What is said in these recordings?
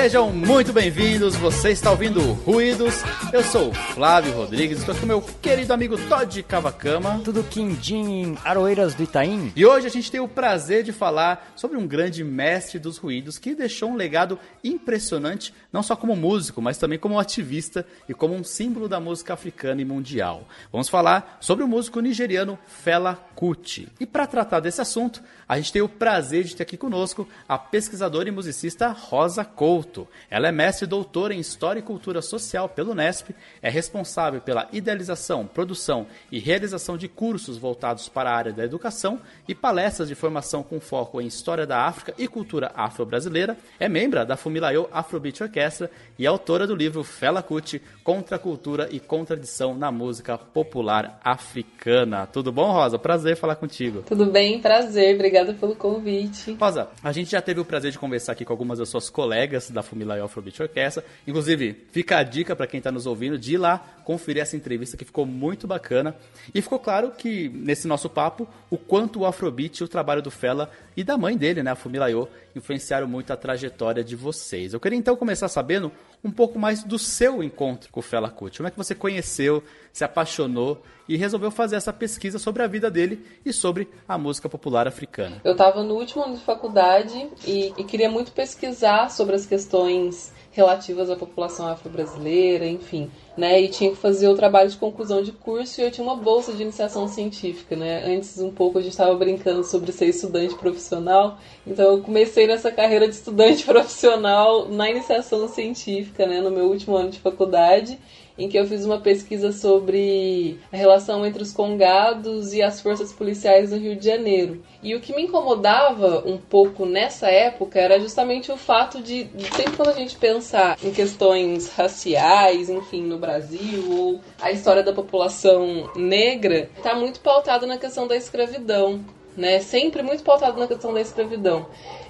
Sejam muito bem-vindos, você está ouvindo Ruídos. Eu sou Flávio Rodrigues, estou aqui com meu querido amigo Todd Cavacama. Tudo quindim, Aroeiras do Itaim. E hoje a gente tem o prazer de falar sobre um grande mestre dos ruídos que deixou um legado impressionante, não só como músico, mas também como ativista e como um símbolo da música africana e mundial. Vamos falar sobre o músico nigeriano Fela Kuti. E para tratar desse assunto, a gente tem o prazer de ter aqui conosco a pesquisadora e musicista Rosa Couto. Ela é mestre e doutora em História e Cultura Social pelo Unesp, é responsável pela idealização, produção e realização de cursos voltados para a área da educação e palestras de formação com foco em História da África e Cultura Afro-Brasileira, é membro da Fumilayo Afrobeat Orquestra e autora do livro Fela Kuti, Contra a Cultura e Contradição na Música Popular Africana. Tudo bom, Rosa? Prazer falar contigo. Tudo bem, prazer. Obrigada pelo convite. Rosa, a gente já teve o prazer de conversar aqui com algumas das suas colegas da Fumilayo Afrobeat Orquestra. Inclusive, fica a dica para quem está nos ouvindo de ir lá conferir essa entrevista que ficou muito bacana. E ficou claro que, nesse nosso papo, o quanto o Afrobeat, o trabalho do Fela e da mãe dele, né, a Fumilayo, influenciaram muito a trajetória de vocês. Eu queria então começar sabendo um pouco mais do seu encontro com o Fela Kuti. Como é que você conheceu, se apaixonou e resolveu fazer essa pesquisa sobre a vida dele e sobre a música popular africana? Eu estava no último ano de faculdade e, e queria muito pesquisar sobre as questões relativas à população afro-brasileira, enfim, né? E tinha que fazer o trabalho de conclusão de curso e eu tinha uma bolsa de iniciação científica, né? Antes um pouco a gente estava brincando sobre ser estudante profissional, então eu comecei nessa carreira de estudante profissional na iniciação científica, né? No meu último ano de faculdade em que eu fiz uma pesquisa sobre a relação entre os congados e as forças policiais no Rio de Janeiro. E o que me incomodava um pouco nessa época era justamente o fato de, sempre quando a gente pensar em questões raciais, enfim, no Brasil, ou a história da população negra, está muito pautado na questão da escravidão. Né, sempre muito pautado na questão da escravidão.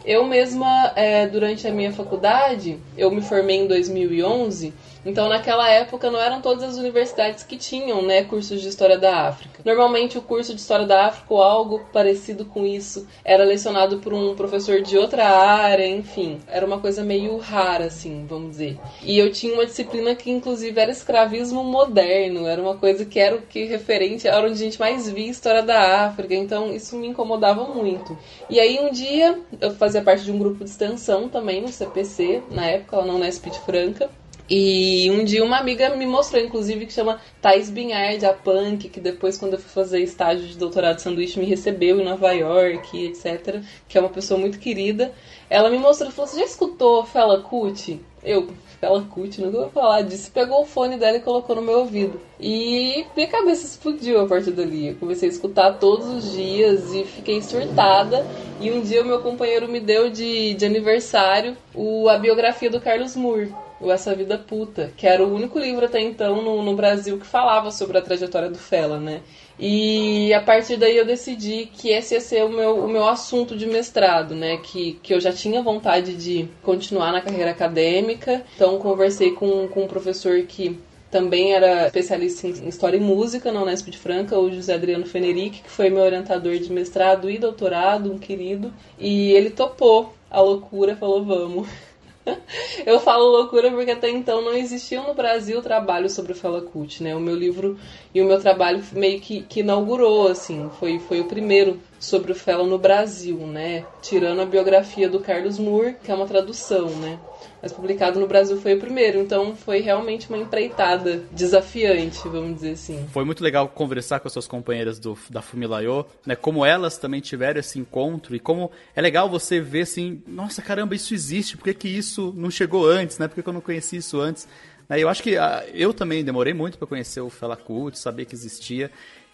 Eu mesma, é, durante a minha faculdade, eu me formei em 2011 então, naquela época, não eram todas as universidades que tinham né, cursos de História da África. Normalmente, o curso de História da África ou algo parecido com isso era lecionado por um professor de outra área, enfim. Era uma coisa meio rara, assim, vamos dizer. E eu tinha uma disciplina que, inclusive, era escravismo moderno. Era uma coisa que era o que referente, era onde a gente mais via História da África. Então, isso me incomodava muito. E aí, um dia, eu fazia parte de um grupo de extensão também no CPC, na época, lá na Unesp de Franca. E um dia uma amiga me mostrou, inclusive, que chama Thais Binhard, a punk, que depois, quando eu fui fazer estágio de doutorado de sanduíche, me recebeu em Nova York, etc. Que é uma pessoa muito querida. Ela me mostrou e falou: Você já escutou Fela Kuti? Eu, Fela Kuti, nunca vou falar disso. Pegou o fone dela e colocou no meu ouvido. E minha cabeça explodiu a partir dali. Eu comecei a escutar todos os dias e fiquei surtada. E um dia o meu companheiro me deu de, de aniversário o, a biografia do Carlos Moore o Essa Vida Puta, que era o único livro até então no, no Brasil que falava sobre a trajetória do Fela, né? E a partir daí eu decidi que esse ia ser o meu, o meu assunto de mestrado, né? Que, que eu já tinha vontade de continuar na carreira acadêmica. Então conversei com, com um professor que também era especialista em História e Música na Unesp de Franca, o José Adriano Fenerick, que foi meu orientador de mestrado e doutorado, um querido. E ele topou a loucura, falou, vamos. Eu falo loucura porque até então não existia no Brasil trabalho sobre o Fela Kuti, né? O meu livro e o meu trabalho meio que, que inaugurou, assim, foi, foi o primeiro sobre o Fela no Brasil, né? Tirando a biografia do Carlos Moore, que é uma tradução, né? Mas publicado no Brasil foi o primeiro, então foi realmente uma empreitada desafiante, vamos dizer assim. Foi muito legal conversar com as suas companheiras do, da Fumilayo, né? Como elas também tiveram esse encontro e como é legal você ver assim, nossa caramba, isso existe, por que, que isso não chegou antes, né? Por que, que eu não conheci isso antes? Né, eu acho que ah, eu também demorei muito para conhecer o Fela Kuti, saber que existia.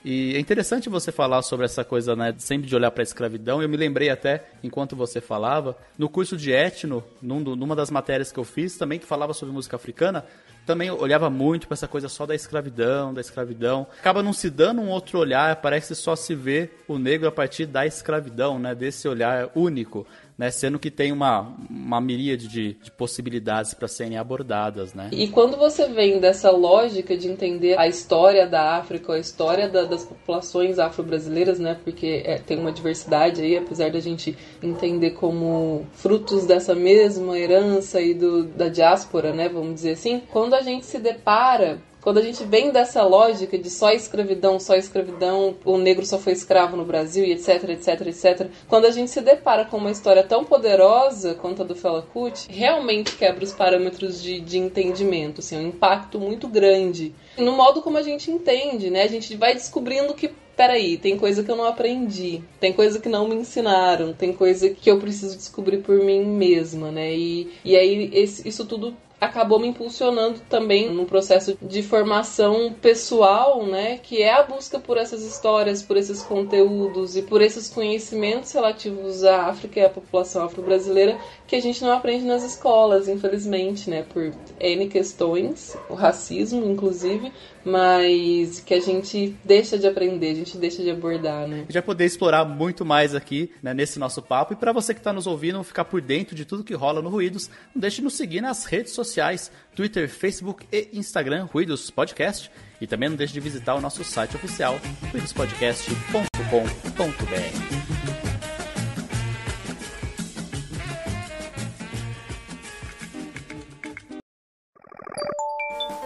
E é interessante você falar sobre essa coisa, né, sempre de olhar para a escravidão. Eu me lembrei até, enquanto você falava, no curso de etno, num, numa das matérias que eu fiz também, que falava sobre música africana, também olhava muito para essa coisa só da escravidão, da escravidão. Acaba não se dando um outro olhar, parece só se vê o negro a partir da escravidão, né? Desse olhar único né? Sendo que tem uma, uma miríade de, de possibilidades para serem abordadas, né? E quando você vem dessa lógica de entender a história da África, a história da, das populações afro-brasileiras, né? Porque é, tem uma diversidade aí, apesar da gente entender como frutos dessa mesma herança e do, da diáspora, né? Vamos dizer assim. Quando a gente se depara quando a gente vem dessa lógica de só escravidão, só escravidão, o negro só foi escravo no Brasil e etc, etc, etc, quando a gente se depara com uma história tão poderosa quanto a do Fela Kuti, realmente quebra os parâmetros de, de entendimento, assim, um impacto muito grande no modo como a gente entende, né? A gente vai descobrindo que peraí, tem coisa que eu não aprendi, tem coisa que não me ensinaram, tem coisa que eu preciso descobrir por mim mesma, né? E, e aí esse, isso tudo acabou me impulsionando também no processo de formação pessoal, né, que é a busca por essas histórias, por esses conteúdos e por esses conhecimentos relativos à África e à população afro-brasileira que a gente não aprende nas escolas, infelizmente, né, por N questões, o racismo, inclusive, mas que a gente deixa de aprender, a gente deixa de abordar, né. Vai poder explorar muito mais aqui, né, nesse nosso papo, e para você que está nos ouvindo, ficar por dentro de tudo que rola no Ruídos, não deixe de nos seguir nas redes sociais, Twitter, Facebook e Instagram, Ruídos Podcast, e também não deixe de visitar o nosso site oficial, ruidospodcast.com.br.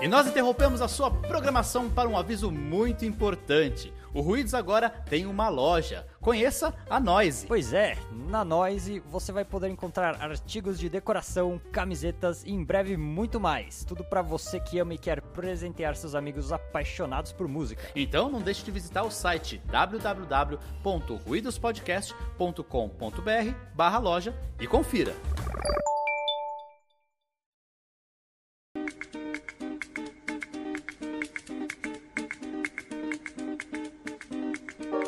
E nós interrompemos a sua programação para um aviso muito importante. O Ruídos agora tem uma loja. Conheça a Noise. Pois é, na Noise você vai poder encontrar artigos de decoração, camisetas e em breve muito mais. Tudo para você que ama e quer presentear seus amigos apaixonados por música. Então não deixe de visitar o site www.ruidospodcast.com.br/loja e confira.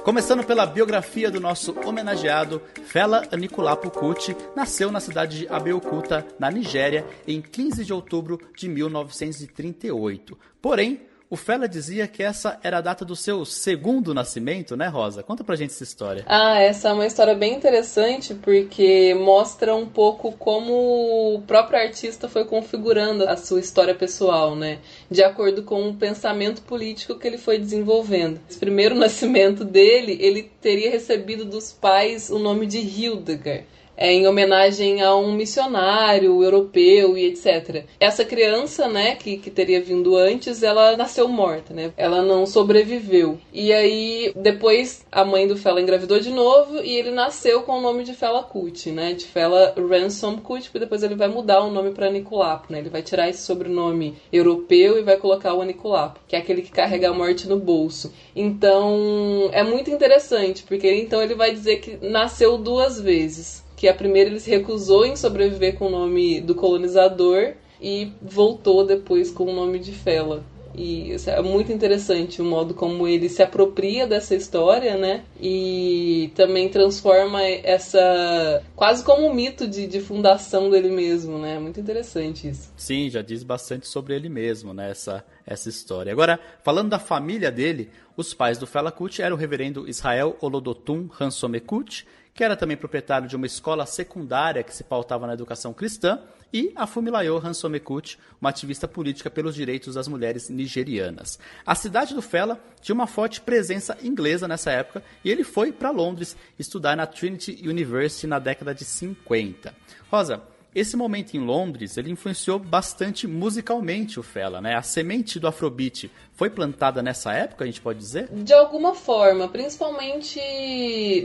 Começando pela biografia do nosso homenageado, Fela Anikulapo Kuti nasceu na cidade de Abeokuta, na Nigéria, em 15 de outubro de 1938. Porém, o Fela dizia que essa era a data do seu segundo nascimento, né, Rosa? Conta pra gente essa história. Ah, essa é uma história bem interessante porque mostra um pouco como o próprio artista foi configurando a sua história pessoal, né? De acordo com o pensamento político que ele foi desenvolvendo. Esse primeiro nascimento dele, ele teria recebido dos pais o nome de Hildegard é, em homenagem a um missionário europeu e etc. Essa criança, né, que, que teria vindo antes, ela nasceu morta, né? Ela não sobreviveu. E aí, depois, a mãe do Fela engravidou de novo e ele nasceu com o nome de Fela Kuti, né? De Fela Ransom Kuti, porque depois ele vai mudar o nome para Nicolapo, né? Ele vai tirar esse sobrenome europeu e vai colocar o Aniculapo, que é aquele que carrega a morte no bolso. Então, é muito interessante, porque então ele vai dizer que nasceu duas vezes que a primeira ele se recusou em sobreviver com o nome do colonizador e voltou depois com o nome de Fela. E é muito interessante o modo como ele se apropria dessa história, né? E também transforma essa. quase como um mito de, de fundação dele mesmo, né? Muito interessante isso. Sim, já diz bastante sobre ele mesmo, né? Essa, essa história. Agora, falando da família dele, os pais do Fela Kuti eram o reverendo Israel Olodotun Hansomekut que era também proprietário de uma escola secundária que se pautava na educação cristã, e a Fumilayo Hansomekut, uma ativista política pelos direitos das mulheres nigerianas. A cidade do Fela tinha uma forte presença inglesa nessa época e ele foi para Londres estudar na Trinity University na década de 50. Rosa, esse momento em Londres, ele influenciou bastante musicalmente o Fela, né? A semente do Afrobeat foi plantada nessa época, a gente pode dizer? De alguma forma, principalmente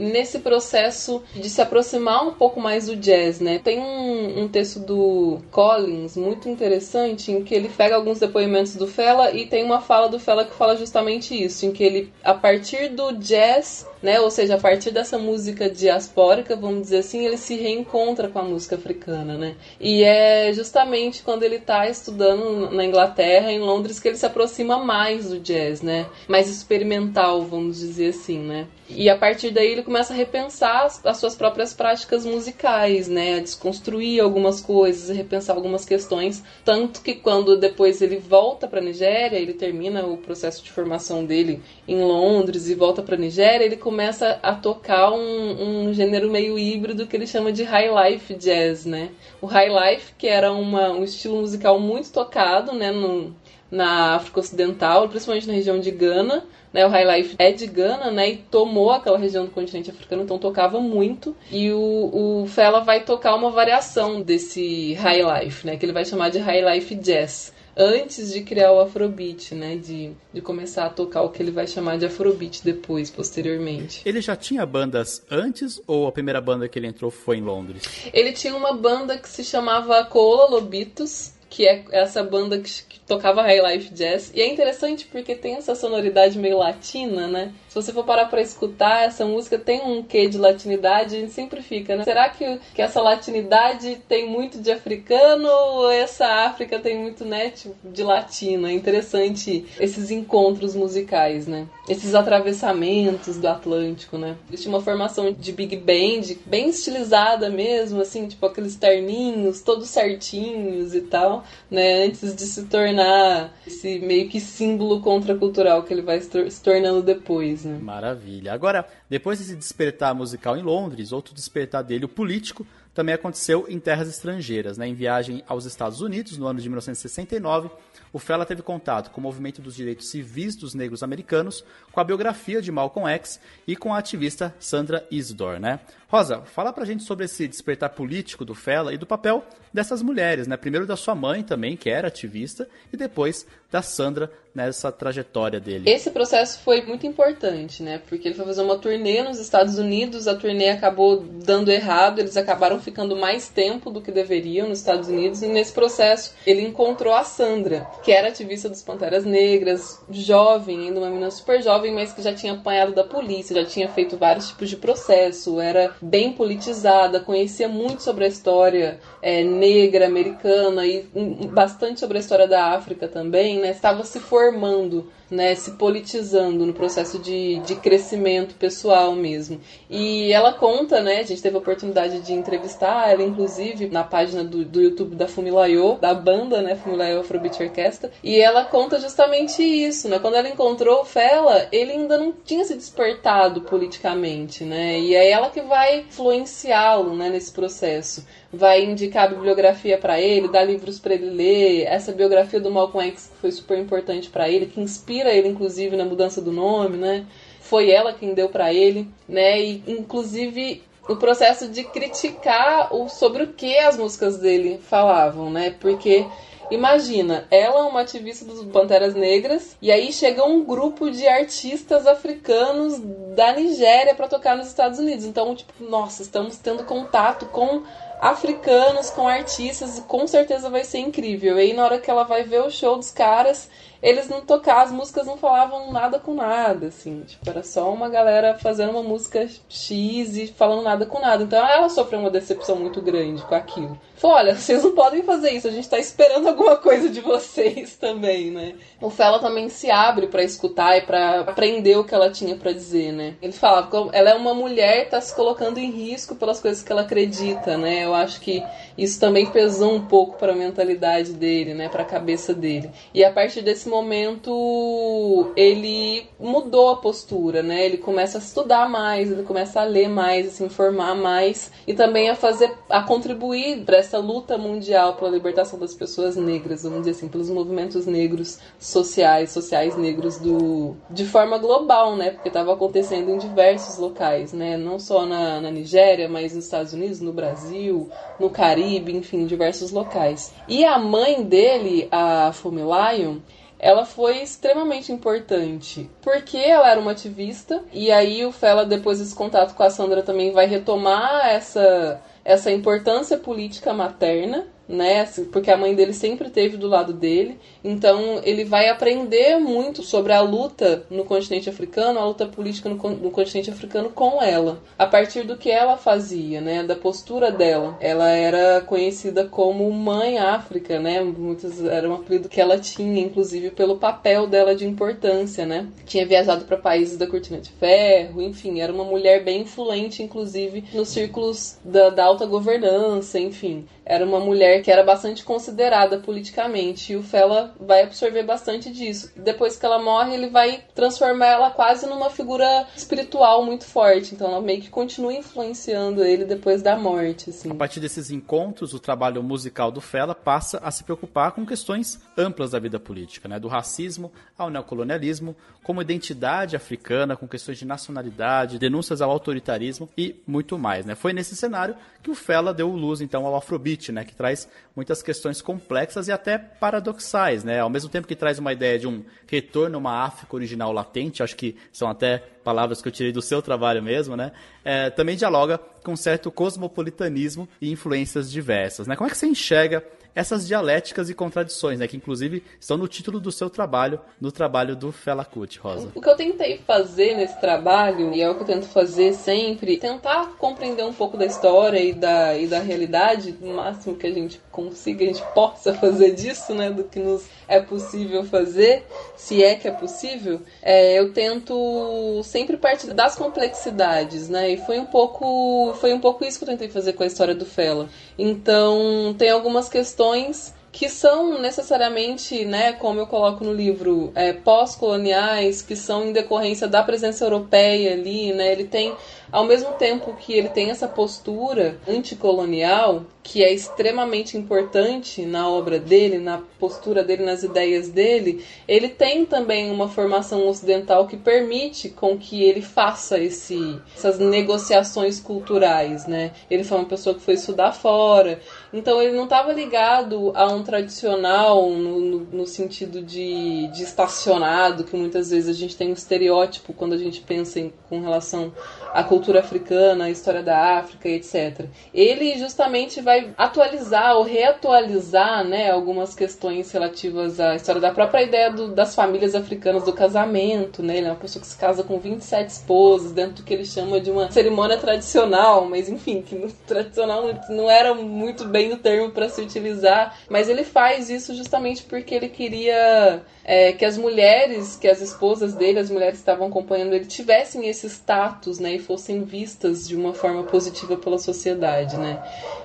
nesse processo de se aproximar um pouco mais do jazz, né? Tem um, um texto do Collins muito interessante em que ele pega alguns depoimentos do Fela e tem uma fala do Fela que fala justamente isso, em que ele, a partir do jazz né? Ou seja, a partir dessa música diaspórica, vamos dizer assim, ele se reencontra com a música africana, né? E é justamente quando ele está estudando na Inglaterra, em Londres, que ele se aproxima mais do jazz, né? Mais experimental, vamos dizer assim, né? E a partir daí ele começa a repensar as, as suas próprias práticas musicais, né? A desconstruir algumas coisas, a repensar algumas questões. Tanto que quando depois ele volta para a Nigéria, ele termina o processo de formação dele em Londres e volta para Nigéria, ele começa a tocar um, um gênero meio híbrido que ele chama de high life jazz, né? O high life, que era uma, um estilo musical muito tocado, né? No, na África Ocidental, principalmente na região de Gana. Né, o High Life é de Gana, né, e tomou aquela região do continente africano, então tocava muito. E o, o Fela vai tocar uma variação desse High Life, né, que ele vai chamar de High Life Jazz. Antes de criar o Afrobeat, né? De, de começar a tocar o que ele vai chamar de Afrobeat depois, posteriormente. Ele já tinha bandas antes ou a primeira banda que ele entrou foi em Londres? Ele tinha uma banda que se chamava Cola Lobitos, que é essa banda que, que tocava High Life Jazz. E é interessante porque tem essa sonoridade meio latina, né? Se você for parar pra escutar, essa música tem um quê de latinidade, a gente sempre fica, né? Será que, que essa latinidade tem muito de africano ou essa África tem muito, né, tipo, de latino? É interessante esses encontros musicais, né? Esses atravessamentos do Atlântico, né? Existe uma formação de big band bem estilizada mesmo, assim, tipo aqueles terninhos todos certinhos e tal, né? Antes de se tornar esse meio que símbolo contracultural que ele vai se tornando depois, né? Maravilha. Agora, depois desse despertar musical em Londres, outro despertar dele, o político, também aconteceu em terras estrangeiras, né? em viagem aos Estados Unidos no ano de 1969 o Fela teve contato com o movimento dos direitos civis dos negros americanos, com a biografia de Malcolm X e com a ativista Sandra Isidore, né? Rosa, fala pra gente sobre esse despertar político do Fela e do papel dessas mulheres, né? Primeiro da sua mãe também, que era ativista, e depois da Sandra nessa trajetória dele. Esse processo foi muito importante, né? Porque ele foi fazer uma turnê nos Estados Unidos, a turnê acabou dando errado, eles acabaram ficando mais tempo do que deveriam nos Estados Unidos, e nesse processo ele encontrou a Sandra, que era ativista dos Panteras Negras, jovem, ainda uma menina super jovem, mas que já tinha apanhado da polícia, já tinha feito vários tipos de processo, era bem politizada, conhecia muito sobre a história é, negra americana e bastante sobre a história da África também, né? Estava se formando né, se politizando no processo de, de crescimento pessoal mesmo. E ela conta, né, a gente teve a oportunidade de entrevistar ela, inclusive, na página do, do YouTube da Fumilayo, da banda, né, Fumilayo Afrobeat Orquestra, e ela conta justamente isso, né, quando ela encontrou o Fela, ele ainda não tinha se despertado politicamente, né, e é ela que vai influenciá-lo, né, nesse processo vai indicar a bibliografia para ele, dar livros para ele ler, essa biografia do Malcolm X que foi super importante para ele, que inspira ele inclusive na mudança do nome, né? Foi ela quem deu para ele, né? E inclusive o processo de criticar o sobre o que as músicas dele falavam, né? Porque Imagina, ela é uma ativista dos Panteras Negras e aí chega um grupo de artistas africanos da Nigéria para tocar nos Estados Unidos. Então, tipo, nossa, estamos tendo contato com africanos, com artistas, com certeza vai ser incrível. E aí na hora que ela vai ver o show dos caras, eles não tocavam, as músicas não falavam nada com nada, assim. Tipo, era só uma galera fazendo uma música X e falando nada com nada. Então ela sofreu uma decepção muito grande com aquilo. Falou, olha, vocês não podem fazer isso, a gente tá esperando alguma coisa de vocês também, né? O Fela também se abre para escutar e para aprender o que ela tinha para dizer, né? Ele falava, ela é uma mulher, tá se colocando em risco pelas coisas que ela acredita, né? Eu acho que isso também pesou um pouco para a mentalidade dele, né, para a cabeça dele. E a partir desse momento ele mudou a postura, né? Ele começa a estudar mais, ele começa a ler mais, a se informar mais e também a fazer a contribuir para essa luta mundial pela libertação das pessoas negras, vamos dizer assim, pelos movimentos negros sociais, sociais negros do de forma global, né? Porque estava acontecendo em diversos locais, né? Não só na, na Nigéria, mas nos Estados Unidos, no Brasil, no Caribe enfim, diversos locais. E a mãe dele, a Fumilayo, ela foi extremamente importante, porque ela era uma ativista, e aí o Fela, depois desse contato com a Sandra, também vai retomar essa, essa importância política materna, né? Assim, porque a mãe dele sempre esteve do lado dele. Então ele vai aprender muito sobre a luta no continente africano, a luta política no, no continente africano com ela, a partir do que ela fazia, né? Da postura dela. Ela era conhecida como Mãe África, né? Muitos era um apelido que ela tinha, inclusive pelo papel dela de importância, né? Tinha viajado para países da cortina de ferro, enfim, era uma mulher bem influente, inclusive nos círculos da, da alta governança, enfim era uma mulher que era bastante considerada politicamente e o Fela vai absorver bastante disso. Depois que ela morre, ele vai transformar ela quase numa figura espiritual muito forte, então ela meio que continua influenciando ele depois da morte, assim. A partir desses encontros, o trabalho musical do Fela passa a se preocupar com questões amplas da vida política, né, do racismo ao neocolonialismo, como identidade africana, com questões de nacionalidade, denúncias ao autoritarismo e muito mais, né? Foi nesse cenário que o Fela deu luz então ao Afrobeat né, que traz muitas questões complexas e até paradoxais, né? Ao mesmo tempo que traz uma ideia de um retorno a uma África original latente, acho que são até palavras que eu tirei do seu trabalho mesmo, né? É, também dialoga com certo cosmopolitanismo e influências diversas, né? Como é que você enxerga essas dialéticas e contradições, né, que inclusive estão no título do seu trabalho, no trabalho do Fela Kuti, Rosa. O que eu tentei fazer nesse trabalho, e é o que eu tento fazer sempre, tentar compreender um pouco da história e da, e da realidade, o máximo que a gente consiga, a gente possa fazer disso, né, do que nos é possível fazer, se é que é possível, é, eu tento sempre partir das complexidades, né, e foi um pouco, foi um pouco isso que eu tentei fazer com a história do Fela. Então, tem algumas questões que são necessariamente, né, como eu coloco no livro, é, pós-coloniais, que são em decorrência da presença europeia ali, né, ele tem ao mesmo tempo que ele tem essa postura anticolonial, que é extremamente importante na obra dele, na postura dele, nas ideias dele, ele tem também uma formação ocidental que permite com que ele faça esse, essas negociações culturais, né? Ele foi uma pessoa que foi estudar fora, então ele não estava ligado a um tradicional no, no, no sentido de, de estacionado, que muitas vezes a gente tem um estereótipo quando a gente pensa em, com relação à cultura africana, a história da África, etc. Ele justamente vai atualizar ou reatualizar né, algumas questões relativas à história da própria ideia do, das famílias africanas do casamento. Né? Ele é uma pessoa que se casa com 27 esposas, dentro do que ele chama de uma cerimônia tradicional, mas enfim, que no, tradicional não era muito bem o termo para se utilizar, mas ele faz isso justamente porque ele queria é, que as mulheres, que as esposas dele, as mulheres que estavam acompanhando ele, tivessem esse status, né, fossem vistas de uma forma positiva pela sociedade, né.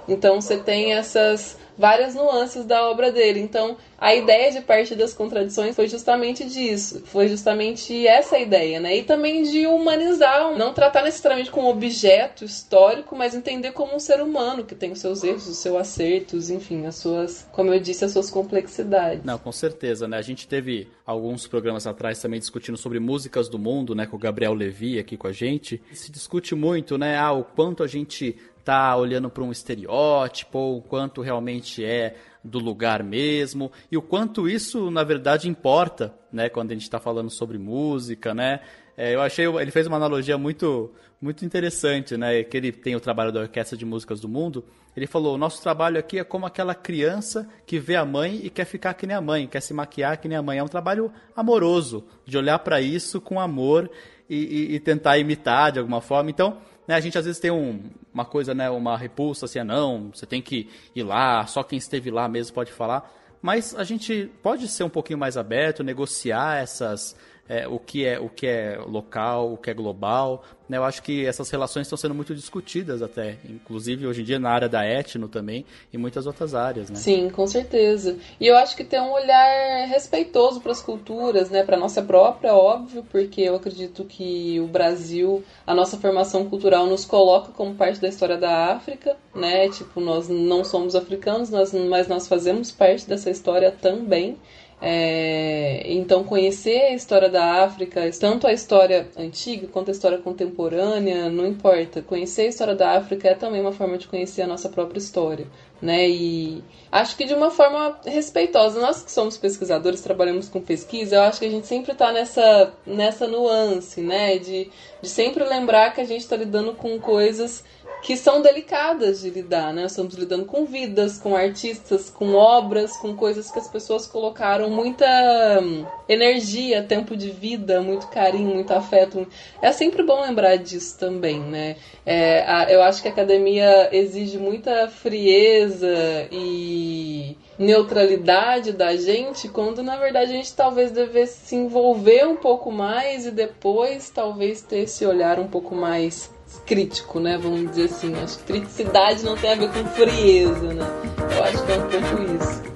Então você tem essas várias nuances da obra dele. Então, a ideia de partir das contradições foi justamente disso, foi justamente essa ideia, né? E também de humanizar, não tratar necessariamente como objeto histórico, mas entender como um ser humano que tem os seus erros, os seus acertos, enfim, as suas, como eu disse, as suas complexidades. Não, com certeza, né? A gente teve alguns programas atrás também discutindo sobre músicas do mundo, né, com o Gabriel Levi aqui com a gente. Se discute muito, né, ah, o quanto a gente tá olhando para um estereótipo, ou o quanto realmente é do lugar mesmo, e o quanto isso, na verdade, importa, né, quando a gente está falando sobre música, né? É, eu achei, ele fez uma analogia muito, muito interessante, né, que ele tem o trabalho da Orquestra de Músicas do Mundo, ele falou, o nosso trabalho aqui é como aquela criança que vê a mãe e quer ficar que nem a mãe, quer se maquiar que nem a mãe, é um trabalho amoroso, de olhar para isso com amor e, e, e tentar imitar de alguma forma, então né, a gente às vezes tem um, uma coisa, né, uma repulsa assim, ah, não, você tem que ir lá, só quem esteve lá mesmo pode falar. Mas a gente pode ser um pouquinho mais aberto, negociar essas, é, o, que é, o que é local, o que é global. Né? Eu acho que essas relações estão sendo muito discutidas até, inclusive hoje em dia na área da etno também e muitas outras áreas. Né? Sim, com certeza. E eu acho que tem um olhar respeitoso para as culturas, né? para a nossa própria, óbvio, porque eu acredito que o Brasil, a nossa formação cultural nos coloca como parte da história da África, né? Tipo, nós não somos africanos, nós, mas nós fazemos parte dessa história também. É, então, conhecer a história da África, tanto a história antiga quanto a história contemporânea, não importa. Conhecer a história da África é também uma forma de conhecer a nossa própria história. Né? E acho que de uma forma respeitosa. Nós que somos pesquisadores, trabalhamos com pesquisa, eu acho que a gente sempre está nessa, nessa nuance, né? De, de sempre lembrar que a gente está lidando com coisas que são delicadas de lidar, né? Estamos lidando com vidas, com artistas, com obras, com coisas que as pessoas colocaram muita hum, energia, tempo de vida, muito carinho, muito afeto. É sempre bom lembrar disso também, né? É, a, eu acho que a academia exige muita frieza e neutralidade da gente, quando na verdade a gente talvez devesse se envolver um pouco mais e depois talvez ter esse olhar um pouco mais crítico, né? Vamos dizer assim. Acho que criticidade não tem a ver com frieza, né? Eu acho que é um pouco isso.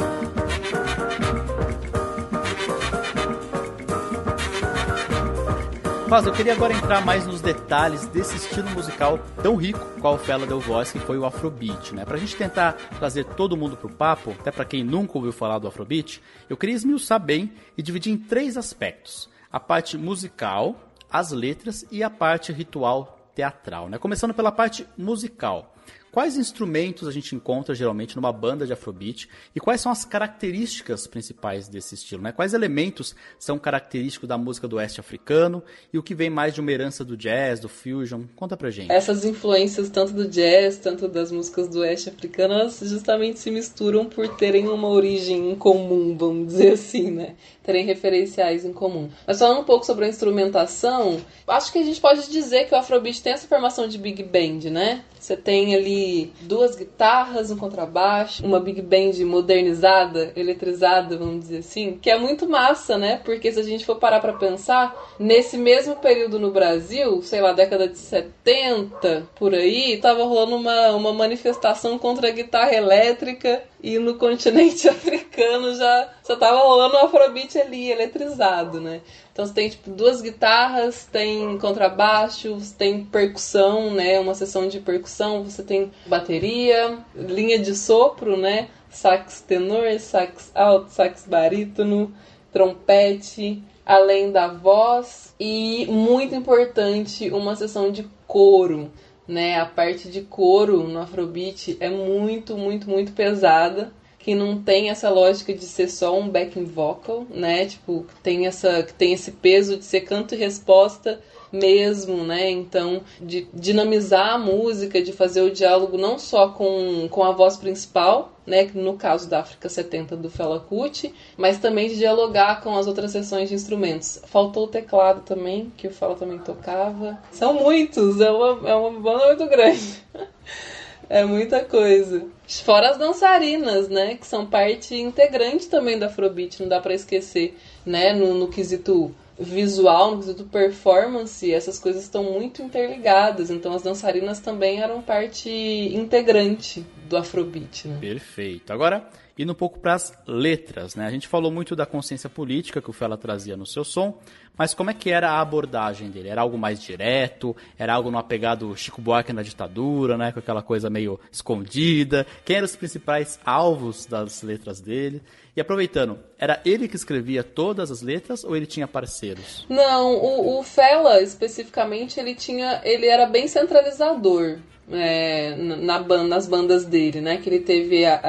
Mas eu queria agora entrar mais nos detalhes desse estilo musical tão rico qual o Fela deu voz, que foi o Afrobeat, né? Pra gente tentar trazer todo mundo pro papo, até para quem nunca ouviu falar do Afrobeat, eu queria esmiuçar bem e dividir em três aspectos: a parte musical, as letras e a parte ritual teatral, né? Começando pela parte musical. Quais instrumentos a gente encontra geralmente numa banda de Afrobeat e quais são as características principais desse estilo? Né? Quais elementos são característicos da música do oeste africano e o que vem mais de uma herança do jazz, do fusion? Conta pra gente. Essas influências, tanto do jazz, tanto das músicas do oeste africano, elas justamente se misturam por terem uma origem em comum, vamos dizer assim, né? Terem referenciais em comum. Mas falando um pouco sobre a instrumentação, acho que a gente pode dizer que o Afrobeat tem essa formação de big band, né? Você tem ali duas guitarras, um contrabaixo, uma big band modernizada, eletrizada, vamos dizer assim, que é muito massa, né? Porque se a gente for parar para pensar, nesse mesmo período no Brasil, sei lá, década de 70, por aí, tava rolando uma, uma manifestação contra a guitarra elétrica e no continente africano já, já tava rolando um afrobeat ali, eletrizado, né? Então você tem tipo duas guitarras, tem contrabaixo, tem percussão, né? Uma sessão de percussão, você tem bateria, linha de sopro, né? Sax tenor, sax alto, sax barítono, trompete, além da voz e muito importante, uma sessão de coro né? A parte de coro no Afrobeat é muito, muito, muito pesada. Que não tem essa lógica de ser só um backing vocal, né? Tipo, tem, essa, tem esse peso de ser canto e resposta mesmo, né? Então, de dinamizar a música, de fazer o diálogo não só com, com a voz principal, né, no caso da África 70 do Fela Kuti, mas também de dialogar com as outras sessões de instrumentos. Faltou o teclado também, que o Fela também tocava. São muitos, é uma, é uma banda muito grande. é muita coisa. Fora as dançarinas, né, que são parte integrante também da Afrobeat, não dá para esquecer, né, no, no quesito visual, no quesito performance, essas coisas estão muito interligadas. Então as dançarinas também eram parte integrante do Afrobeat. Né? Perfeito. Agora, indo um pouco para as letras, né? A gente falou muito da consciência política que o Fela trazia no seu som, mas como é que era a abordagem dele? Era algo mais direto? Era algo no apegado Chico Buarque na ditadura, né? Com aquela coisa meio escondida? Quem eram os principais alvos das letras dele? E aproveitando, era ele que escrevia todas as letras ou ele tinha parceiros? Não, o, o Fela especificamente ele tinha, ele era bem centralizador. É, na, nas bandas dele, né? Que ele teve a,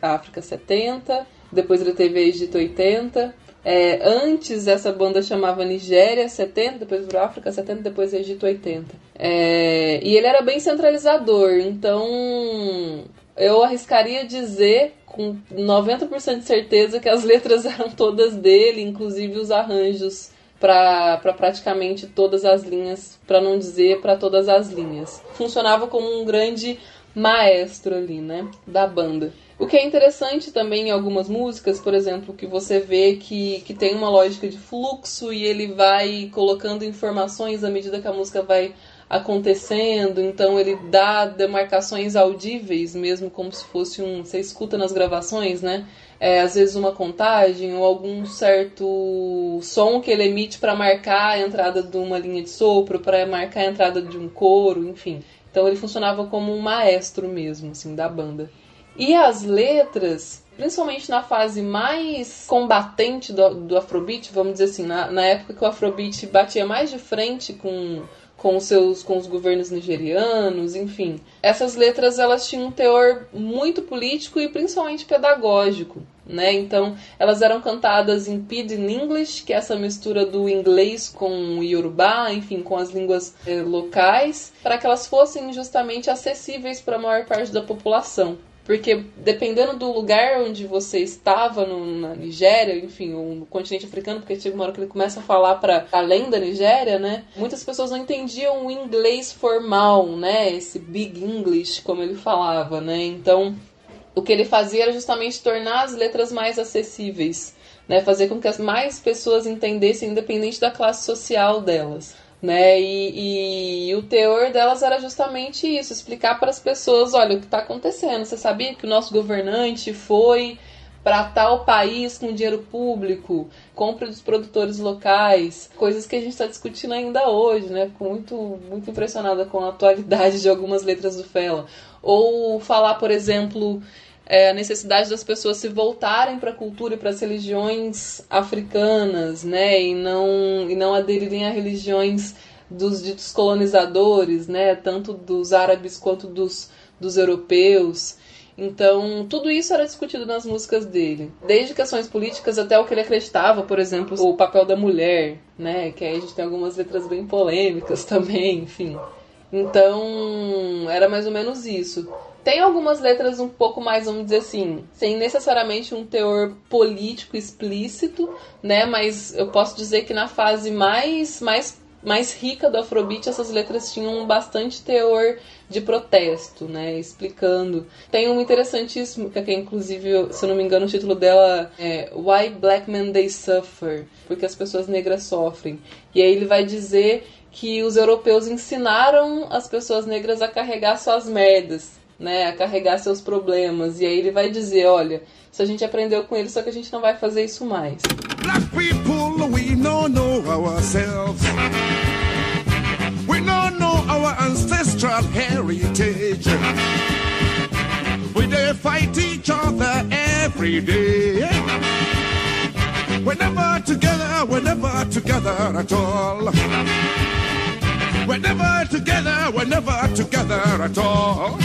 a, África 70, depois ele teve a Egito 80. É, antes essa banda chamava Nigéria 70, depois virou África 70, depois Egito 80. É, e ele era bem centralizador, então eu arriscaria dizer com 90% de certeza que as letras eram todas dele, inclusive os arranjos para pra praticamente todas as linhas, para não dizer para todas as linhas. Funcionava como um grande maestro ali, né, da banda. O que é interessante também em algumas músicas, por exemplo, que você vê que, que tem uma lógica de fluxo e ele vai colocando informações à medida que a música vai acontecendo, então ele dá demarcações audíveis, mesmo como se fosse um. Você escuta nas gravações, né? É, às vezes uma contagem ou algum certo som que ele emite para marcar a entrada de uma linha de sopro, para marcar a entrada de um coro, enfim. Então ele funcionava como um maestro mesmo, assim, da banda. E as letras, principalmente na fase mais combatente do, do Afrobeat, vamos dizer assim, na, na época que o Afrobeat batia mais de frente com com os seus com os governos nigerianos, enfim. Essas letras elas tinham um teor muito político e principalmente pedagógico. né? Então, elas eram cantadas em Pidgin English, que é essa mistura do inglês com o Yorubá, enfim, com as línguas eh, locais, para que elas fossem justamente acessíveis para a maior parte da população. Porque dependendo do lugar onde você estava, no, na Nigéria, enfim, no continente africano, porque chega uma hora que ele começa a falar para além da Nigéria, né? Muitas pessoas não entendiam o inglês formal, né? Esse big English, como ele falava, né? Então, o que ele fazia era justamente tornar as letras mais acessíveis, né? Fazer com que as mais pessoas entendessem, independente da classe social delas. Né? E, e, o teor delas era justamente isso: explicar para as pessoas: olha, o que está acontecendo. Você sabia que o nosso governante foi para tal país com dinheiro público, compra dos produtores locais, coisas que a gente está discutindo ainda hoje, né? Fico muito, muito impressionada com a atualidade de algumas letras do Fela. Ou falar, por exemplo, é, a necessidade das pessoas se voltarem para a cultura e para as religiões africanas, né, e não, e não aderirem a religiões dos ditos colonizadores, né, tanto dos árabes quanto dos, dos europeus. Então, tudo isso era discutido nas músicas dele. Desde questões políticas até o que ele acreditava, por exemplo, o papel da mulher, né? Que aí a gente tem algumas letras bem polêmicas também, enfim. Então, era mais ou menos isso. Tem algumas letras um pouco mais, vamos dizer assim, sem necessariamente um teor político explícito, né? Mas eu posso dizer que na fase mais, mais, mais rica do Afrobeat, essas letras tinham bastante teor de protesto, né? Explicando. Tem um interessantíssimo, que é inclusive, se eu não me engano, o título dela é Why Black Men They Suffer? Porque as pessoas negras sofrem. E aí ele vai dizer que os europeus ensinaram as pessoas negras a carregar suas merdas né, a carregar seus problemas. E aí ele vai dizer, olha, isso a gente aprendeu com ele, só que a gente não vai fazer isso mais. Black people, we don't know ourselves. We don't know our ancestral heritage. We they fight each other every day. We're never together, we're never together at all. We're never together, we're never together at all.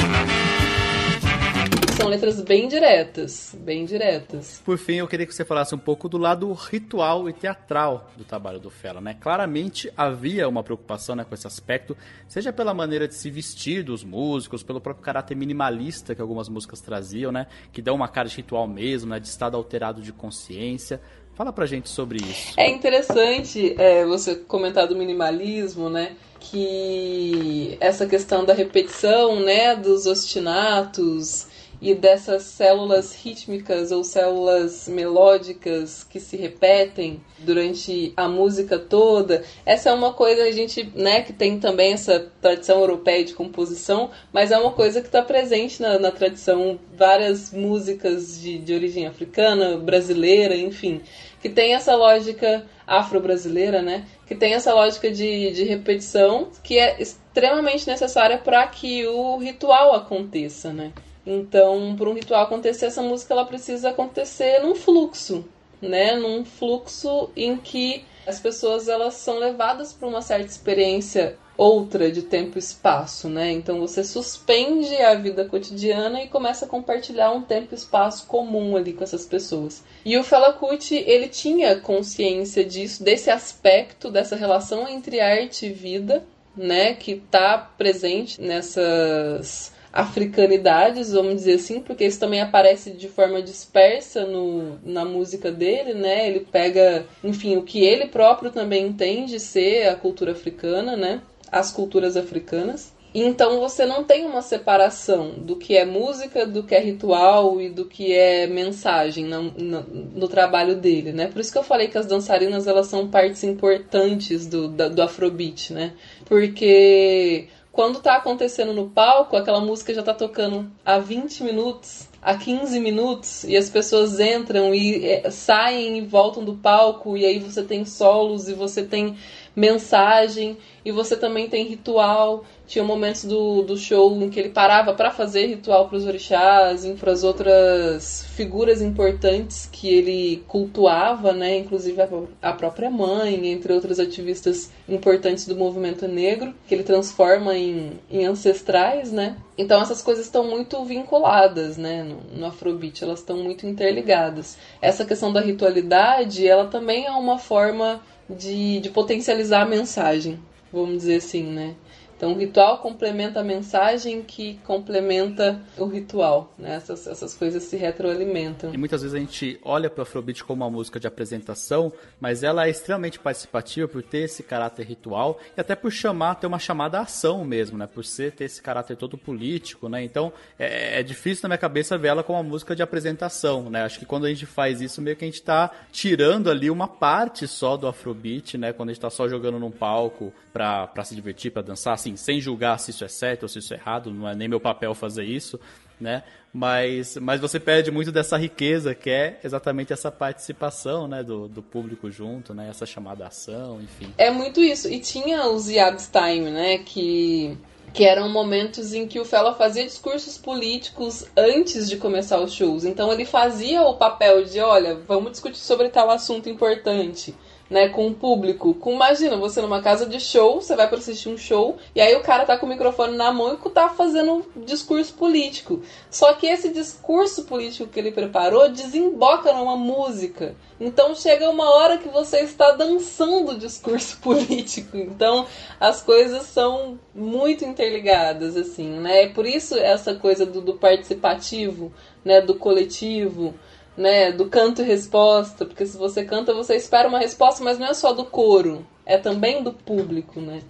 São letras bem diretas, bem diretas. Por fim, eu queria que você falasse um pouco do lado ritual e teatral do trabalho do Fela, né? Claramente havia uma preocupação né, com esse aspecto, seja pela maneira de se vestir dos músicos, pelo próprio caráter minimalista que algumas músicas traziam, né? Que dão uma cara de ritual mesmo, né? De estado alterado de consciência. Fala pra gente sobre isso. É interessante é, você comentar do minimalismo, né? Que essa questão da repetição, né? Dos ostinatos e dessas células rítmicas ou células melódicas que se repetem durante a música toda. Essa é uma coisa a gente, né, que tem também essa tradição europeia de composição, mas é uma coisa que está presente na, na, tradição várias músicas de, de origem africana, brasileira, enfim que tem essa lógica afro-brasileira, né? Que tem essa lógica de, de repetição que é extremamente necessária para que o ritual aconteça, né? Então, para um ritual acontecer, essa música ela precisa acontecer num fluxo, né? Num fluxo em que as pessoas elas são levadas para uma certa experiência outra de tempo e espaço, né? Então você suspende a vida cotidiana e começa a compartilhar um tempo e espaço comum ali com essas pessoas. E o Fela Kuti, ele tinha consciência disso, desse aspecto dessa relação entre arte e vida, né, que está presente nessas africanidades, vamos dizer assim, porque isso também aparece de forma dispersa no, na música dele, né? Ele pega, enfim, o que ele próprio também entende ser a cultura africana, né? As culturas africanas. Então você não tem uma separação do que é música, do que é ritual e do que é mensagem no, no, no, trabalho dele, né? Por isso que eu falei que as dançarinas elas são partes importantes do, da, do Afrobeat, né? Porque quando tá acontecendo no palco, aquela música já tá tocando há 20 minutos, há 15 minutos, e as pessoas entram e é, saem e voltam do palco, e aí você tem solos e você tem mensagem e você também tem ritual Tinha momentos do, do show em que ele parava para fazer ritual para os orixás, para as outras figuras importantes que ele cultuava, né? Inclusive a, a própria mãe, entre outros ativistas importantes do movimento negro, que ele transforma em, em ancestrais, né? Então essas coisas estão muito vinculadas, né, no, no Afrobeat, elas estão muito interligadas. Essa questão da ritualidade, ela também é uma forma de, de potencializar a mensagem, vamos dizer assim, né? Então, o ritual complementa a mensagem que complementa o ritual. Né? Essas, essas coisas se retroalimentam. E muitas vezes a gente olha para o Afrobeat como uma música de apresentação, mas ela é extremamente participativa por ter esse caráter ritual e até por chamar, ter uma chamada à ação mesmo, né? Por ser, ter esse caráter todo político, né? Então, é, é difícil na minha cabeça ver ela como uma música de apresentação, né? Acho que quando a gente faz isso, meio que a gente está tirando ali uma parte só do Afrobeat, né? Quando a gente está só jogando num palco para se divertir, para dançar, assim, assim, sem julgar se isso é certo ou se isso é errado, não é nem meu papel fazer isso, né? Mas, mas você perde muito dessa riqueza que é exatamente essa participação, né, do, do público junto, né, essa chamada ação, enfim. É muito isso. E tinha os Yabs Time, né, que que eram momentos em que o Fela fazia discursos políticos antes de começar os shows. Então ele fazia o papel de, olha, vamos discutir sobre tal assunto importante né, com o público. Com, imagina, você numa casa de show, você vai para assistir um show, e aí o cara tá com o microfone na mão e tá fazendo um discurso político. Só que esse discurso político que ele preparou desemboca numa música. Então chega uma hora que você está dançando o discurso político. Então as coisas são muito interligadas, assim, né? Por isso essa coisa do, do participativo, né, do coletivo né, do canto e resposta, porque se você canta, você espera uma resposta, mas não é só do coro, é também do público, né?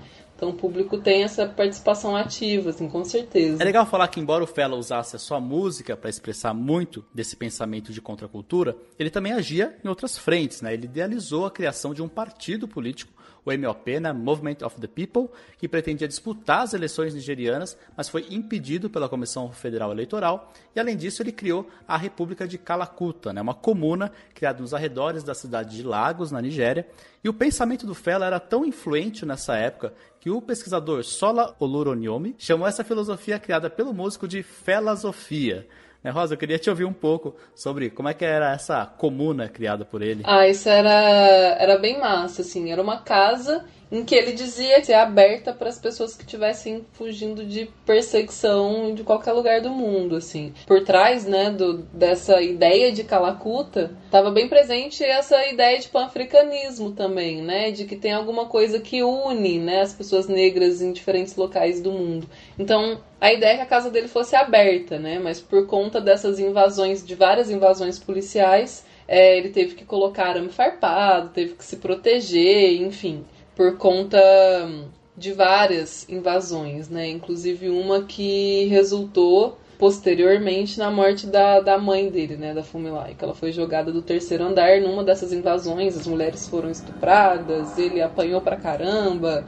Então o público tem essa participação ativa, assim, com certeza. É legal falar que embora o Fela usasse a sua música para expressar muito desse pensamento de contracultura, ele também agia em outras frentes, né? Ele idealizou a criação de um partido político o MOP, né, Movement of the People, que pretendia disputar as eleições nigerianas, mas foi impedido pela Comissão Federal Eleitoral. E além disso, ele criou a República de Calacuta, né, uma comuna criada nos arredores da cidade de Lagos, na Nigéria. E o pensamento do Fela era tão influente nessa época que o pesquisador Sola Oluronyomi chamou essa filosofia criada pelo músico de Felazofia. Né, Rosa, eu queria te ouvir um pouco sobre como é que era essa comuna criada por ele. Ah, isso era, era bem massa, assim. Era uma casa em que ele dizia ser aberta para as pessoas que estivessem fugindo de perseguição de qualquer lugar do mundo, assim. Por trás, né, do, dessa ideia de Calacuta, estava bem presente essa ideia de panafricanismo também, né, de que tem alguma coisa que une, né, as pessoas negras em diferentes locais do mundo. Então, a ideia é que a casa dele fosse aberta, né, mas por conta dessas invasões, de várias invasões policiais, é, ele teve que colocar arame farpado, teve que se proteger, enfim por conta de várias invasões, né? Inclusive uma que resultou posteriormente na morte da, da mãe dele, né, da Fumilai, que ela foi jogada do terceiro andar numa dessas invasões, as mulheres foram estupradas, ele apanhou pra caramba,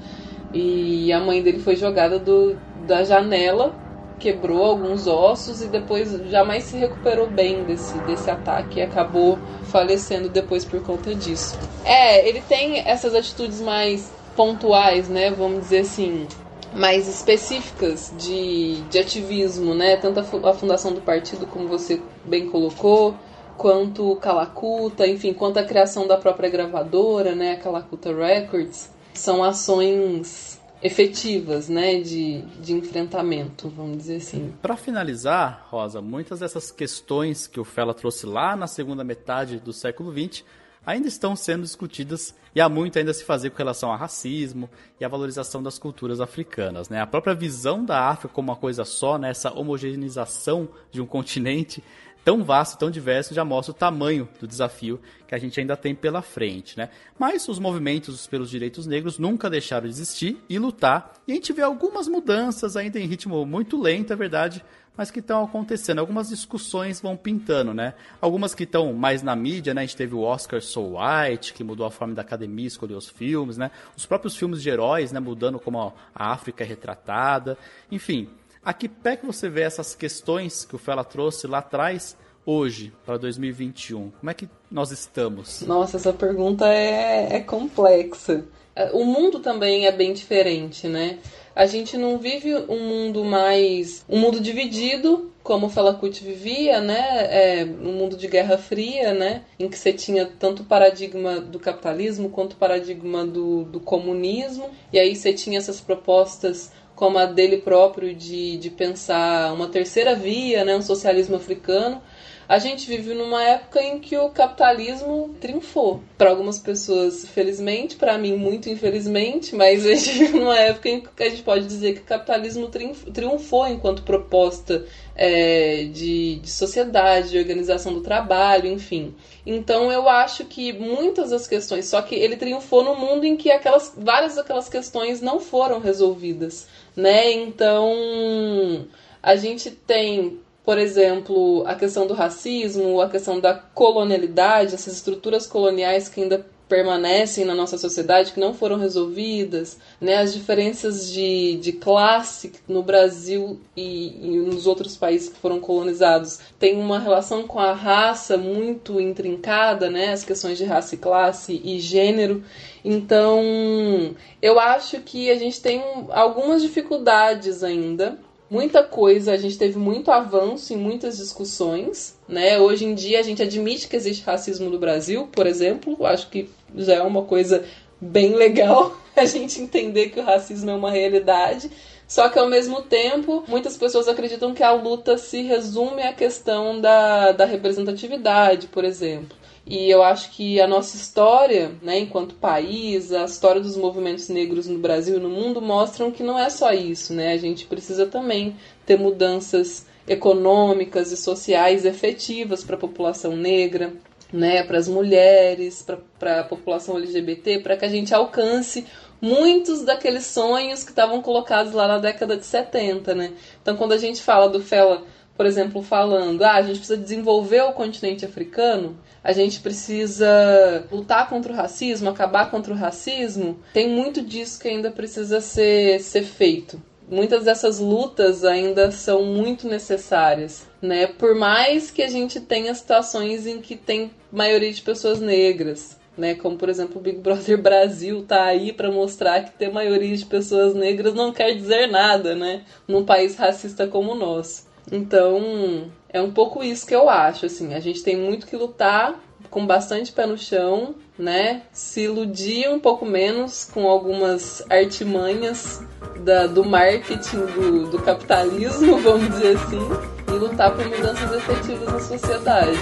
e a mãe dele foi jogada do, da janela, quebrou alguns ossos e depois jamais se recuperou bem desse, desse ataque e acabou falecendo depois por conta disso. É, ele tem essas atitudes mais pontuais, né? Vamos dizer assim, mais específicas de, de ativismo, né? Tanto a, fundação do partido, como você bem colocou, quanto Calacuta, enfim, quanto a criação da própria gravadora, né? A Calacuta Records. São ações efetivas, né, de, de enfrentamento, vamos dizer assim. Para finalizar, Rosa, muitas dessas questões que o Fela trouxe lá na segunda metade do século XX ainda estão sendo discutidas e há muito ainda a se fazer com relação ao racismo e à valorização das culturas africanas. Né? A própria visão da África como uma coisa só, né? essa homogeneização de um continente tão vasto, tão diverso, já mostra o tamanho do desafio que a gente ainda tem pela frente, né? Mas os movimentos pelos direitos negros nunca deixaram de existir e lutar, e a gente vê algumas mudanças ainda em ritmo muito lento, é verdade, mas que estão acontecendo. Algumas discussões vão pintando, né? Algumas que estão mais na mídia, né? A gente teve o Oscar So White, que mudou a forma da academia escolher os filmes, né? Os próprios filmes de heróis, né? Mudando como a África é retratada. Enfim, a que pé que você vê essas questões que o Fela trouxe lá atrás, hoje, para 2021? Como é que nós estamos? Nossa, essa pergunta é, é complexa. o mundo também é bem diferente, né? A gente não vive um mundo mais. um mundo dividido, como o Falacuti vivia, né? É, um mundo de Guerra Fria, né? Em que você tinha tanto o paradigma do capitalismo quanto o paradigma do, do comunismo. E aí você tinha essas propostas como a dele próprio de, de pensar uma terceira via, né? um socialismo africano a gente vive numa época em que o capitalismo triunfou. Para algumas pessoas, felizmente, para mim, muito infelizmente, mas a gente vive numa época em que a gente pode dizer que o capitalismo triunfou enquanto proposta é, de, de sociedade, de organização do trabalho, enfim. Então eu acho que muitas das questões, só que ele triunfou no mundo em que aquelas, várias daquelas questões não foram resolvidas, né? Então a gente tem por exemplo, a questão do racismo, a questão da colonialidade, essas estruturas coloniais que ainda permanecem na nossa sociedade, que não foram resolvidas, né? as diferenças de, de classe no Brasil e, e nos outros países que foram colonizados tem uma relação com a raça muito intrincada, né? as questões de raça e classe e gênero. Então, eu acho que a gente tem algumas dificuldades ainda muita coisa, a gente teve muito avanço em muitas discussões, né? Hoje em dia a gente admite que existe racismo no Brasil, por exemplo, acho que já é uma coisa bem legal a gente entender que o racismo é uma realidade. Só que ao mesmo tempo, muitas pessoas acreditam que a luta se resume à questão da, da representatividade, por exemplo. E eu acho que a nossa história, né, enquanto país, a história dos movimentos negros no Brasil e no mundo mostram que não é só isso, né? A gente precisa também ter mudanças econômicas e sociais efetivas para a população negra, né, para as mulheres, para a população LGBT, para que a gente alcance muitos daqueles sonhos que estavam colocados lá na década de 70, né? Então, quando a gente fala do Fela, por exemplo, falando, ah, a gente precisa desenvolver o continente africano, a gente precisa lutar contra o racismo, acabar contra o racismo, tem muito disso que ainda precisa ser, ser feito. Muitas dessas lutas ainda são muito necessárias, né? Por mais que a gente tenha situações em que tem maioria de pessoas negras, né? Como por exemplo o Big Brother Brasil tá aí para mostrar que ter maioria de pessoas negras não quer dizer nada, né? Num país racista como o nosso. Então, é um pouco isso que eu acho, assim, a gente tem muito que lutar com bastante pé no chão, né? Se iludir um pouco menos com algumas artimanhas da, do marketing do, do capitalismo, vamos dizer assim, e lutar por mudanças efetivas na sociedade.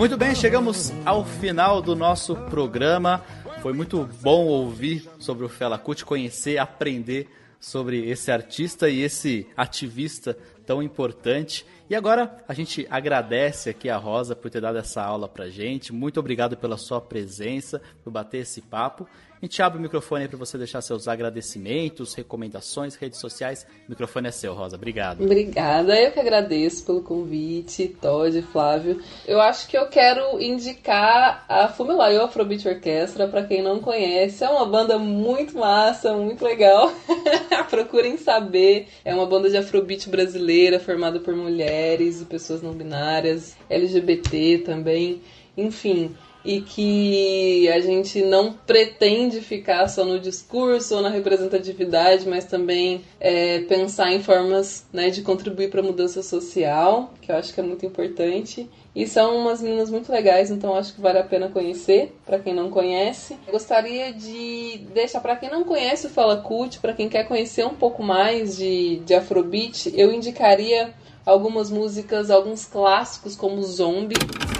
Muito bem, chegamos ao final do nosso programa. Foi muito bom ouvir sobre o Fela Kuti, conhecer, aprender sobre esse artista e esse ativista tão importante. E agora a gente agradece aqui a Rosa por ter dado essa aula pra gente. Muito obrigado pela sua presença, por bater esse papo. A gente abre o microfone aí para você deixar seus agradecimentos, recomendações, redes sociais. O microfone é seu, Rosa. Obrigado. Obrigada. Eu que agradeço pelo convite, Todd, Flávio. Eu acho que eu quero indicar a Fumilayo Afrobeat Orquestra para quem não conhece. É uma banda muito massa, muito legal. Procurem saber. É uma banda de Afrobeat brasileira formada por mulheres e pessoas não binárias, LGBT também. Enfim, e que a gente não pretende ficar só no discurso ou na representatividade, mas também é, pensar em formas né, de contribuir para a mudança social, que eu acho que é muito importante. E são umas meninas muito legais, então acho que vale a pena conhecer, para quem não conhece. gostaria de deixar para quem não conhece o Fala Cult, para quem quer conhecer um pouco mais de, de Afrobeat, eu indicaria algumas músicas, alguns clássicos como Zombie.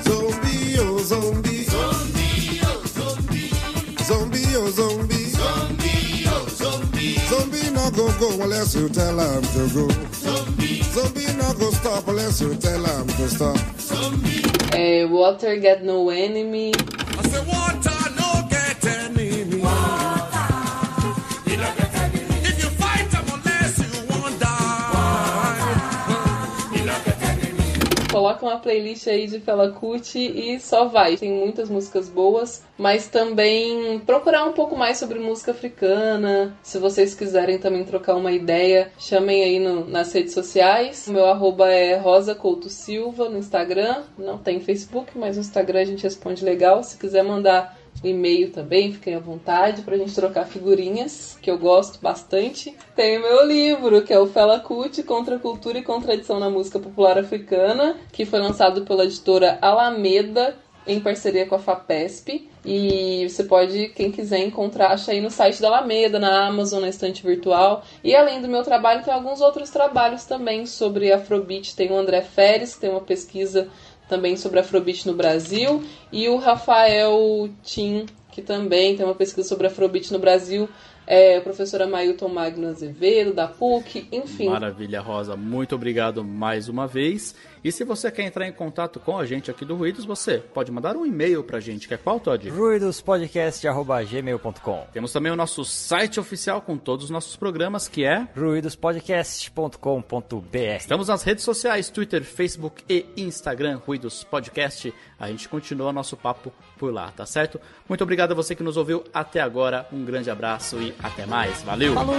Zombie, oh zombie. Zombie, zombie. Zombie, oh zombie. Zombie no go go unless you tell him to go. Zombie. Zombie no go stop unless you tell him to stop. Zombie. Uh, water get no enemy. I say water coloca uma playlist aí de Fela Kuti e só vai. Tem muitas músicas boas, mas também procurar um pouco mais sobre música africana. Se vocês quiserem também trocar uma ideia, chamem aí no, nas redes sociais. O meu arroba é Rosa Couto Silva no Instagram. Não tem Facebook, mas no Instagram a gente responde legal. Se quiser mandar e-mail também, fiquem à vontade pra gente trocar figurinhas, que eu gosto bastante. Tem o meu livro, que é o Fela Kuti, Contra a Cultura e Contradição na Música Popular Africana, que foi lançado pela editora Alameda, em parceria com a FAPESP. E você pode, quem quiser encontrar, acha aí no site da Alameda, na Amazon, na estante virtual. E além do meu trabalho, tem alguns outros trabalhos também sobre Afrobeat. Tem o André Feres, que tem uma pesquisa também sobre Afrobeat no Brasil, e o Rafael Tim, que também tem uma pesquisa sobre Afrobeat no Brasil, é, a professora Mailton Magno Azevedo, da PUC, enfim. Maravilha, Rosa. Muito obrigado mais uma vez. E se você quer entrar em contato com a gente aqui do Ruídos, você pode mandar um e-mail pra gente, que é qual, Todd? ruidospodcast.gmail.com Temos também o nosso site oficial com todos os nossos programas, que é ruidospodcast.com.br Estamos nas redes sociais, Twitter, Facebook e Instagram, Ruídos Podcast. A gente continua nosso papo por lá, tá certo? Muito obrigado a você que nos ouviu até agora. Um grande abraço e até mais. Valeu! Falou!